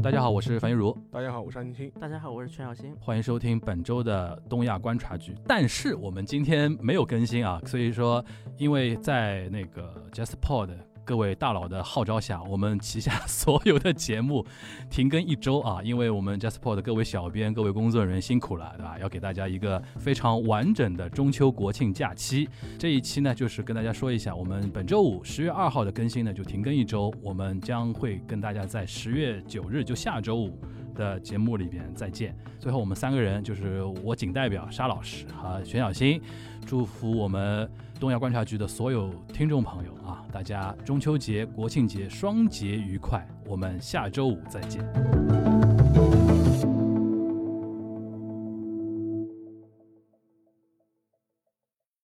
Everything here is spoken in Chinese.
大家好，我是樊玉茹，大家好，我是安青青。大家好，我是全小新。欢迎收听本周的东亚观察局。但是我们今天没有更新啊，所以说，因为在那个 JustPod 各位大佬的号召下，我们旗下所有的节目停更一周啊，因为我们 JustPod 各位小编、各位工作人员辛苦了，对吧？要给大家一个非常完整的中秋国庆假期。这一期呢，就是跟大家说一下，我们本周五十月二号的更新呢就停更一周，我们将会跟大家在十月九日，就下周五的节目里边再见。最后，我们三个人就是我仅代表沙老师和玄小新，祝福我们东亚观察局的所有听众朋友啊，大家中秋节、国庆节双节愉快！我们下周五再见。